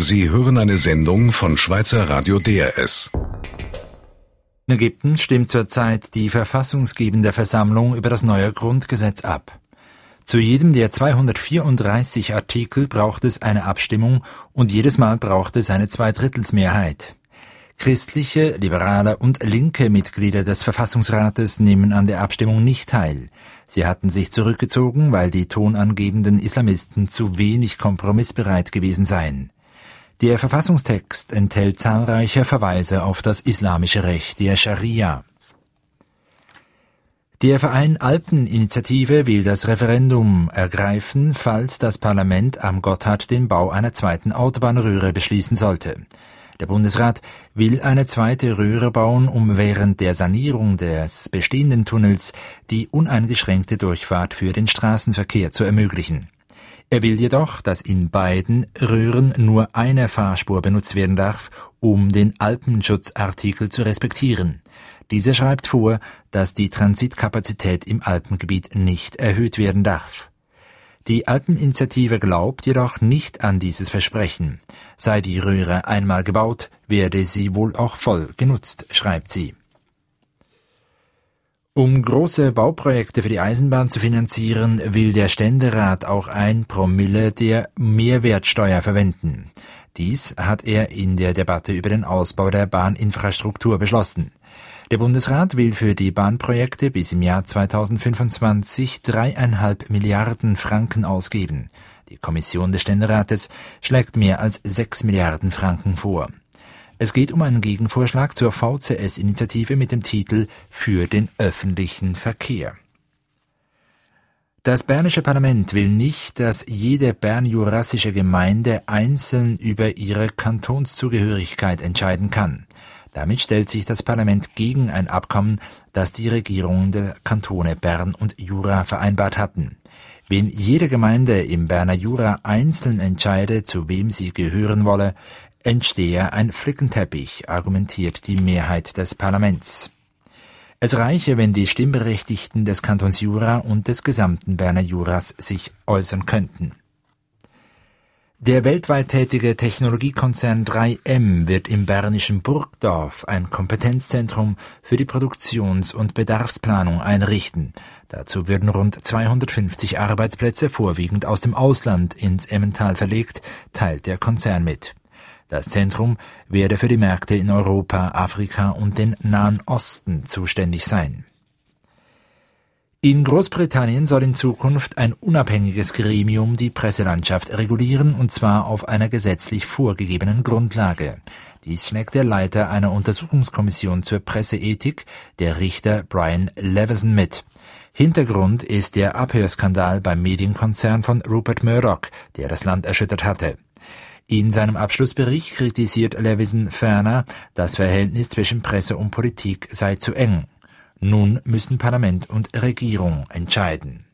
Sie hören eine Sendung von Schweizer Radio DRS. In Ägypten stimmt zurzeit die verfassungsgebende Versammlung über das neue Grundgesetz ab. Zu jedem der 234 Artikel braucht es eine Abstimmung und jedes Mal braucht es eine Zweidrittelsmehrheit. Christliche, liberale und linke Mitglieder des Verfassungsrates nehmen an der Abstimmung nicht teil. Sie hatten sich zurückgezogen, weil die tonangebenden Islamisten zu wenig kompromissbereit gewesen seien. Der Verfassungstext enthält zahlreiche Verweise auf das islamische Recht der Scharia. Der Verein Alpeninitiative will das Referendum ergreifen, falls das Parlament am Gotthard den Bau einer zweiten Autobahnröhre beschließen sollte. Der Bundesrat will eine zweite Röhre bauen, um während der Sanierung des bestehenden Tunnels die uneingeschränkte Durchfahrt für den Straßenverkehr zu ermöglichen. Er will jedoch, dass in beiden Röhren nur eine Fahrspur benutzt werden darf, um den Alpenschutzartikel zu respektieren. Dieser schreibt vor, dass die Transitkapazität im Alpengebiet nicht erhöht werden darf. Die Alpeninitiative glaubt jedoch nicht an dieses Versprechen. Sei die Röhre einmal gebaut, werde sie wohl auch voll genutzt, schreibt sie. Um große Bauprojekte für die Eisenbahn zu finanzieren, will der Ständerat auch ein Promille der Mehrwertsteuer verwenden. Dies hat er in der Debatte über den Ausbau der Bahninfrastruktur beschlossen. Der Bundesrat will für die Bahnprojekte bis im Jahr 2025 dreieinhalb Milliarden Franken ausgeben. Die Kommission des Ständerates schlägt mehr als sechs Milliarden Franken vor. Es geht um einen Gegenvorschlag zur VCS-Initiative mit dem Titel Für den öffentlichen Verkehr. Das bernische Parlament will nicht, dass jede bernjurassische Gemeinde einzeln über ihre Kantonszugehörigkeit entscheiden kann. Damit stellt sich das Parlament gegen ein Abkommen, das die Regierungen der Kantone Bern und Jura vereinbart hatten. Wenn jede Gemeinde im Berner Jura einzeln entscheide, zu wem sie gehören wolle, entstehe ein Flickenteppich, argumentiert die Mehrheit des Parlaments. Es reiche, wenn die Stimmberechtigten des Kantons Jura und des gesamten Berner Juras sich äußern könnten. Der weltweit tätige Technologiekonzern 3M wird im bernischen Burgdorf ein Kompetenzzentrum für die Produktions- und Bedarfsplanung einrichten. Dazu würden rund 250 Arbeitsplätze vorwiegend aus dem Ausland ins Emmental verlegt, teilt der Konzern mit. Das Zentrum werde für die Märkte in Europa, Afrika und den Nahen Osten zuständig sein. In Großbritannien soll in Zukunft ein unabhängiges Gremium die Presselandschaft regulieren, und zwar auf einer gesetzlich vorgegebenen Grundlage. Dies schlägt der Leiter einer Untersuchungskommission zur Presseethik, der Richter Brian Leveson, mit. Hintergrund ist der Abhörskandal beim Medienkonzern von Rupert Murdoch, der das Land erschüttert hatte. In seinem Abschlussbericht kritisiert Levison ferner, das Verhältnis zwischen Presse und Politik sei zu eng. Nun müssen Parlament und Regierung entscheiden.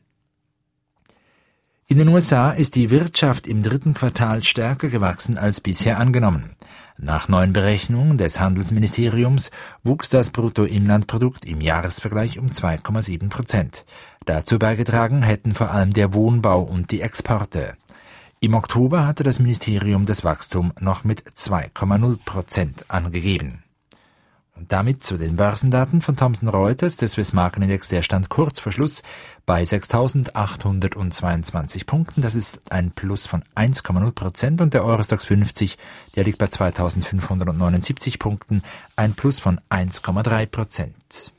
In den USA ist die Wirtschaft im dritten Quartal stärker gewachsen als bisher angenommen. Nach neuen Berechnungen des Handelsministeriums wuchs das Bruttoinlandprodukt im Jahresvergleich um 2,7 Prozent. Dazu beigetragen hätten vor allem der Wohnbau und die Exporte. Im Oktober hatte das Ministerium das Wachstum noch mit 2,0 Prozent angegeben. Und damit zu den Börsendaten von Thomson Reuters. Der Swiss Markenindex, der stand kurz vor Schluss bei 6.822 Punkten. Das ist ein Plus von 1,0 Prozent. Und der Eurostox 50, der liegt bei 2.579 Punkten, ein Plus von 1,3 Prozent.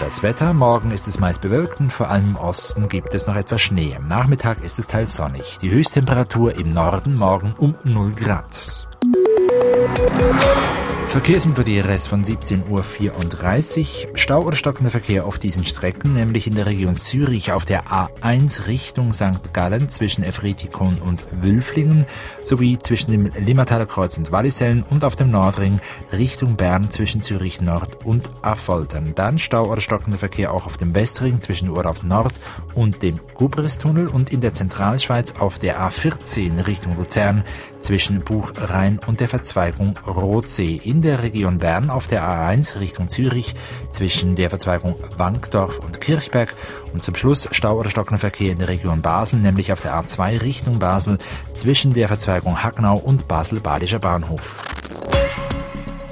Das Wetter, morgen ist es meist bewölkt und vor allem im Osten gibt es noch etwas Schnee. Am Nachmittag ist es teils sonnig. Die Höchsttemperatur im Norden morgen um 0 Grad. Verkehrsinfo DRS von 17.34 Uhr. Stau oder stockender Verkehr auf diesen Strecken, nämlich in der Region Zürich auf der A1 Richtung St. Gallen zwischen Efretikon und Wülflingen sowie zwischen dem Limmertaler Kreuz und Wallisellen und auf dem Nordring Richtung Bern zwischen Zürich Nord und Affoltern. Dann Stau oder stockender Verkehr auch auf dem Westring zwischen Urlaub Nord und dem Gubristunnel und in der Zentralschweiz auf der A14 Richtung Luzern zwischen Buchrhein und der Verzweigung Rotsee. In der Region Bern auf der A1 Richtung Zürich zwischen der Verzweigung Wankdorf und Kirchberg und zum Schluss Stau- oder stockender Verkehr in der Region Basel, nämlich auf der A2 Richtung Basel zwischen der Verzweigung Hacknau und Basel-Badischer Bahnhof.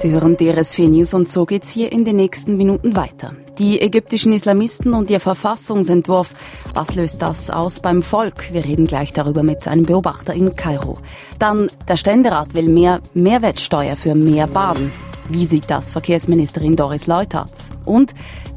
Sie hören DRS4 News und so geht's hier in den nächsten Minuten weiter. Die ägyptischen Islamisten und ihr Verfassungsentwurf. Was löst das aus beim Volk? Wir reden gleich darüber mit einem Beobachter in Kairo. Dann, der Ständerat will mehr Mehrwertsteuer für mehr Baden. Wie sieht das Verkehrsministerin Doris Leutarts? Und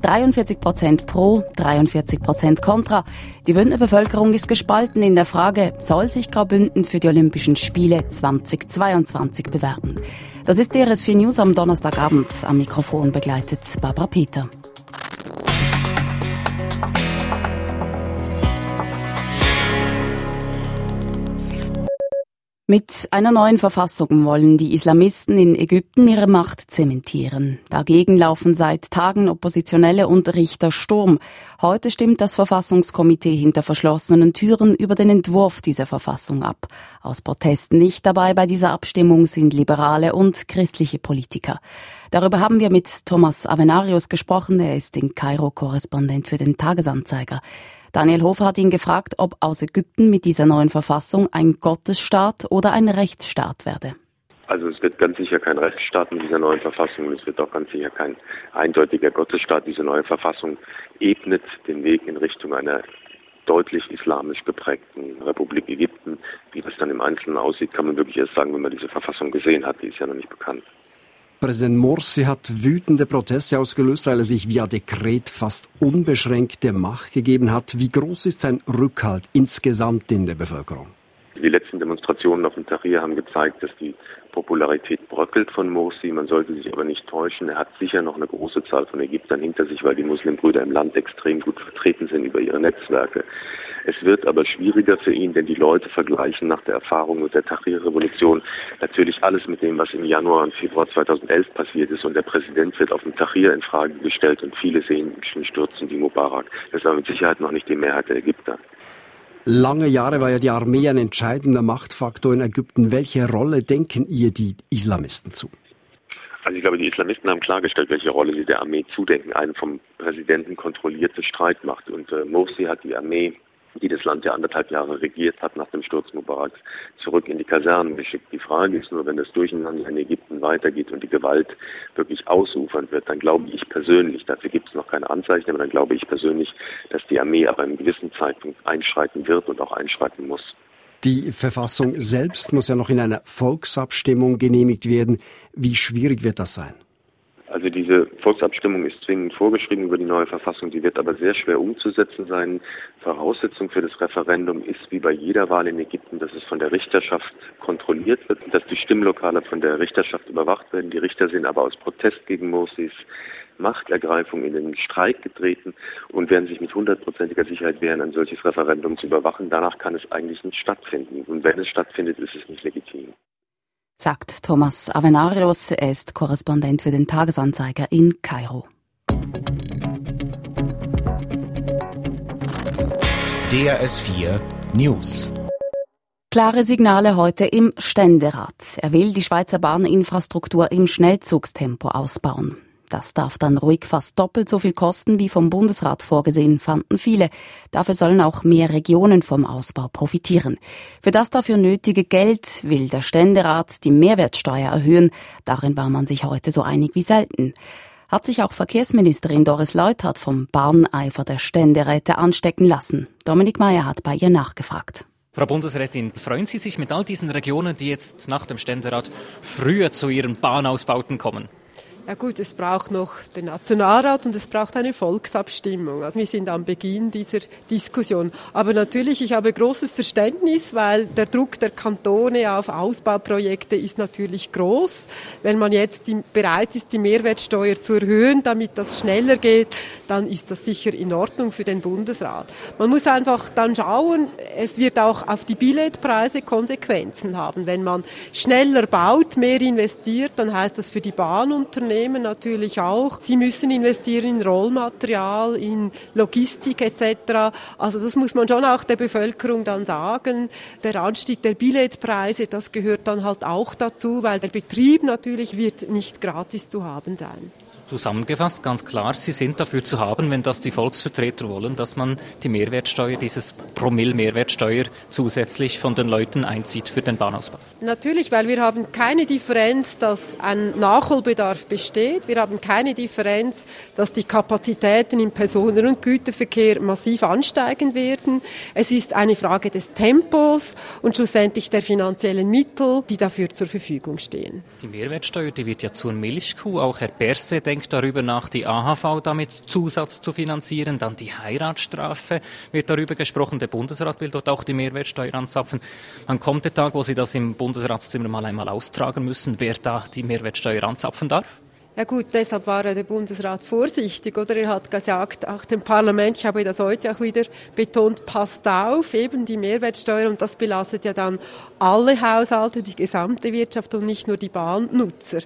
43 Prozent pro, 43 Prozent contra. Die Bündner Bevölkerung ist gespalten in der Frage, soll sich Graubünden für die Olympischen Spiele 2022 bewerben? Das ist DRS4 News am Donnerstagabend. Am Mikrofon begleitet Barbara Peter. Mit einer neuen Verfassung wollen die Islamisten in Ägypten ihre Macht zementieren. Dagegen laufen seit Tagen Oppositionelle und Richter Sturm. Heute stimmt das Verfassungskomitee hinter verschlossenen Türen über den Entwurf dieser Verfassung ab. Aus Protesten nicht dabei bei dieser Abstimmung sind liberale und christliche Politiker. Darüber haben wir mit Thomas Avenarius gesprochen. Er ist in Kairo Korrespondent für den Tagesanzeiger. Daniel Hofer hat ihn gefragt, ob aus Ägypten mit dieser neuen Verfassung ein Gottesstaat oder ein Rechtsstaat werde. Also es wird ganz sicher kein Rechtsstaat mit dieser neuen Verfassung und es wird auch ganz sicher kein eindeutiger Gottesstaat. Diese neue Verfassung ebnet den Weg in Richtung einer deutlich islamisch geprägten Republik Ägypten. Wie das dann im Einzelnen aussieht, kann man wirklich erst sagen, wenn man diese Verfassung gesehen hat. Die ist ja noch nicht bekannt. Präsident Morsi hat wütende Proteste ausgelöst, weil er sich via Dekret fast unbeschränkte Macht gegeben hat. Wie groß ist sein Rückhalt insgesamt in der Bevölkerung? Die letzten Demonstrationen auf dem Tahrir haben gezeigt, dass die Popularität bröckelt von Morsi. Man sollte sich aber nicht täuschen. Er hat sicher noch eine große Zahl von Ägyptern hinter sich, weil die Muslimbrüder im Land extrem gut vertreten sind über ihre Netzwerke. Es wird aber schwieriger für ihn, denn die Leute vergleichen nach der Erfahrung mit der Tahrir-Revolution natürlich alles mit dem, was im Januar und Februar 2011 passiert ist. Und der Präsident wird auf dem Tahrir in Frage gestellt und viele sehen schon Stürzen wie Mubarak. Das war mit Sicherheit noch nicht die Mehrheit der Ägypter. Lange Jahre war ja die Armee ein entscheidender Machtfaktor in Ägypten. Welche Rolle denken ihr die Islamisten zu? Also ich glaube, die Islamisten haben klargestellt, welche Rolle sie der Armee zudenken. Eine vom Präsidenten kontrollierte Streitmacht. Und äh, Morsi hat die Armee die das Land ja anderthalb Jahre regiert hat, nach dem Sturz Mubaraks zurück in die Kasernen geschickt. Die Frage ist nur, wenn das Durcheinander in Ägypten weitergeht und die Gewalt wirklich ausufern wird, dann glaube ich persönlich, dafür gibt es noch keine Anzeichen, aber dann glaube ich persönlich, dass die Armee aber einem gewissen Zeitpunkt einschreiten wird und auch einschreiten muss. Die Verfassung selbst muss ja noch in einer Volksabstimmung genehmigt werden. Wie schwierig wird das sein? Also diese Volksabstimmung ist zwingend vorgeschrieben über die neue Verfassung, die wird aber sehr schwer umzusetzen sein. Voraussetzung für das Referendum ist wie bei jeder Wahl in Ägypten, dass es von der Richterschaft kontrolliert wird, dass die Stimmlokale von der Richterschaft überwacht werden. Die Richter sind aber aus Protest gegen Morsis Machtergreifung in den Streik getreten und werden sich mit hundertprozentiger Sicherheit wehren, ein solches Referendum zu überwachen. Danach kann es eigentlich nicht stattfinden. Und wenn es stattfindet, ist es nicht legitim sagt Thomas Avenarius. Er ist Korrespondent für den Tagesanzeiger in Kairo. DRS4 News Klare Signale heute im Ständerat. Er will die Schweizer Bahninfrastruktur im Schnellzugstempo ausbauen. Das darf dann ruhig fast doppelt so viel kosten wie vom Bundesrat vorgesehen, fanden viele. Dafür sollen auch mehr Regionen vom Ausbau profitieren. Für das dafür nötige Geld will der Ständerat die Mehrwertsteuer erhöhen. Darin war man sich heute so einig wie selten. Hat sich auch Verkehrsministerin Doris Leuthard vom Bahneifer der Ständeräte anstecken lassen. Dominik Mayer hat bei ihr nachgefragt. Frau Bundesrätin, freuen Sie sich mit all diesen Regionen, die jetzt nach dem Ständerat früher zu ihren Bahnausbauten kommen? Ja gut, es braucht noch den Nationalrat und es braucht eine Volksabstimmung. Also wir sind am Beginn dieser Diskussion. Aber natürlich, ich habe großes Verständnis, weil der Druck der Kantone auf Ausbauprojekte ist natürlich groß. Wenn man jetzt bereit ist, die Mehrwertsteuer zu erhöhen, damit das schneller geht, dann ist das sicher in Ordnung für den Bundesrat. Man muss einfach dann schauen, es wird auch auf die Billetpreise Konsequenzen haben. Wenn man schneller baut, mehr investiert, dann heißt das für die Bahnunternehmen, Unternehmen natürlich auch. Sie müssen investieren in Rollmaterial, in Logistik etc. Also das muss man schon auch der Bevölkerung dann sagen. Der Anstieg der Billetpreise, das gehört dann halt auch dazu, weil der Betrieb natürlich wird nicht gratis zu haben sein. Zusammengefasst, ganz klar, Sie sind dafür zu haben, wenn das die Volksvertreter wollen, dass man die Mehrwertsteuer, dieses Promille Mehrwertsteuer zusätzlich von den Leuten einzieht für den Bahnausbau. Natürlich, weil wir haben keine Differenz, dass ein Nachholbedarf besteht. Wir haben keine Differenz, dass die Kapazitäten im Personen- und Güterverkehr massiv ansteigen werden. Es ist eine Frage des Tempos und schlussendlich der finanziellen Mittel, die dafür zur Verfügung stehen. Die Mehrwertsteuer, die wird ja zur Milchkuh. Auch Herr Berse denkt denkt darüber nach, die AHV damit Zusatz zu finanzieren. Dann die Heiratsstrafe wird darüber gesprochen. Der Bundesrat will dort auch die Mehrwertsteuer anzapfen. Wann kommt der Tag, wo Sie das im Bundesratszimmer mal einmal austragen müssen, wer da die Mehrwertsteuer anzapfen darf? Ja gut, deshalb war der Bundesrat vorsichtig, oder? Er hat gesagt, auch dem Parlament, ich habe das heute auch wieder betont, passt auf, eben die Mehrwertsteuer und das belastet ja dann alle Haushalte, die gesamte Wirtschaft und nicht nur die Bahnnutzer.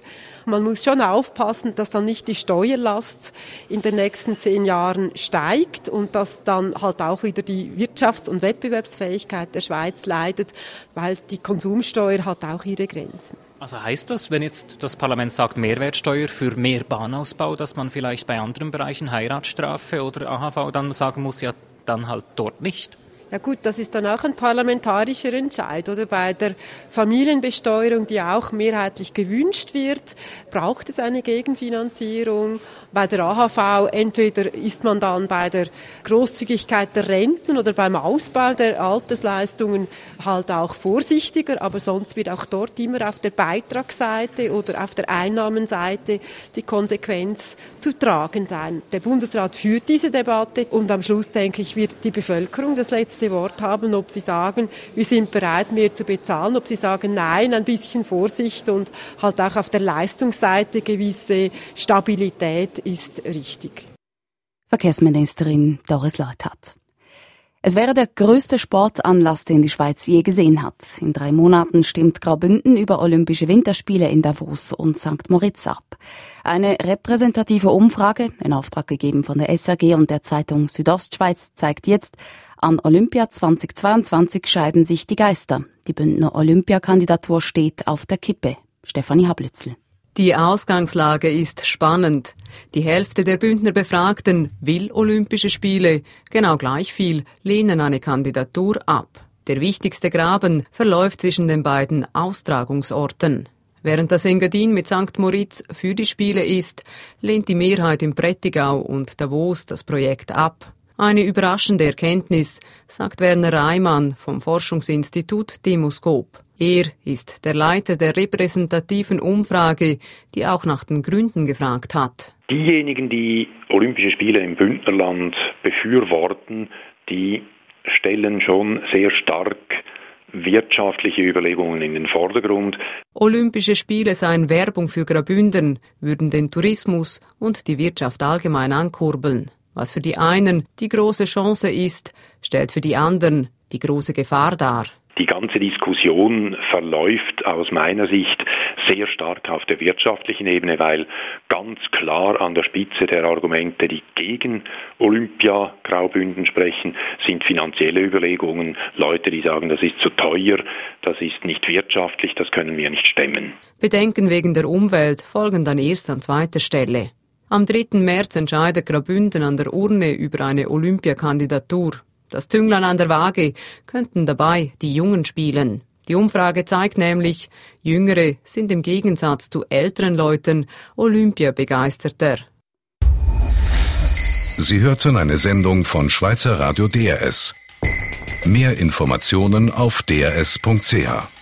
Man muss schon aufpassen, dass dann nicht die Steuerlast in den nächsten zehn Jahren steigt und dass dann halt auch wieder die Wirtschafts- und Wettbewerbsfähigkeit der Schweiz leidet, weil die Konsumsteuer hat auch ihre Grenzen. Also heißt das, wenn jetzt das Parlament sagt Mehrwertsteuer für mehr Bahnausbau, dass man vielleicht bei anderen Bereichen Heiratsstrafe oder AHV dann sagen muss, ja, dann halt dort nicht? Ja gut, das ist dann auch ein parlamentarischer Entscheid. Oder bei der Familienbesteuerung, die auch mehrheitlich gewünscht wird, braucht es eine Gegenfinanzierung. Bei der AHV entweder ist man dann bei der Großzügigkeit der Renten oder beim Ausbau der Altersleistungen halt auch vorsichtiger, aber sonst wird auch dort immer auf der Beitragsseite oder auf der Einnahmenseite die Konsequenz zu tragen sein. Der Bundesrat führt diese Debatte und am Schluss, denke ich, wird die Bevölkerung das letzte letzte Wort haben, ob sie sagen, wir sind bereit, mehr zu bezahlen, ob sie sagen, nein, ein bisschen Vorsicht und halt auch auf der Leistungsseite gewisse Stabilität ist richtig. Verkehrsministerin Doris Leuthardt. Es wäre der größte Sportanlass, den die Schweiz je gesehen hat. In drei Monaten stimmt Graubünden über Olympische Winterspiele in Davos und St. Moritz ab. Eine repräsentative Umfrage, in Auftrag gegeben von der SAG und der Zeitung Südostschweiz, zeigt jetzt, an Olympia 2022 scheiden sich die Geister. Die Bündner Olympiakandidatur steht auf der Kippe. Stefanie Hablützel. Die Ausgangslage ist spannend. Die Hälfte der Bündner Befragten will Olympische Spiele, genau gleich viel lehnen eine Kandidatur ab. Der wichtigste Graben verläuft zwischen den beiden Austragungsorten. Während das Engadin mit St. Moritz für die Spiele ist, lehnt die Mehrheit im Prättigau und Davos das Projekt ab. Eine überraschende Erkenntnis, sagt Werner Reimann vom Forschungsinstitut Demoskop. Er ist der Leiter der repräsentativen Umfrage, die auch nach den Gründen gefragt hat. Diejenigen, die Olympische Spiele im Bündnerland befürworten, die stellen schon sehr stark wirtschaftliche Überlegungen in den Vordergrund. Olympische Spiele seien Werbung für Grabünden, würden den Tourismus und die Wirtschaft allgemein ankurbeln. Was für die einen die große Chance ist, stellt für die anderen die große Gefahr dar. Die ganze Diskussion verläuft aus meiner Sicht sehr stark auf der wirtschaftlichen Ebene, weil ganz klar an der Spitze der Argumente, die gegen Olympia Graubünden sprechen, sind finanzielle Überlegungen. Leute, die sagen, das ist zu teuer, das ist nicht wirtschaftlich, das können wir nicht stemmen. Bedenken wegen der Umwelt folgen dann erst an zweiter Stelle. Am 3. März entscheidet Graubünden an der Urne über eine Olympiakandidatur. Das Zünglein an der Waage könnten dabei die Jungen spielen. Die Umfrage zeigt nämlich, Jüngere sind im Gegensatz zu älteren Leuten Olympiabegeisterter. Sie hörten eine Sendung von Schweizer Radio DRS. Mehr Informationen auf drs.ch.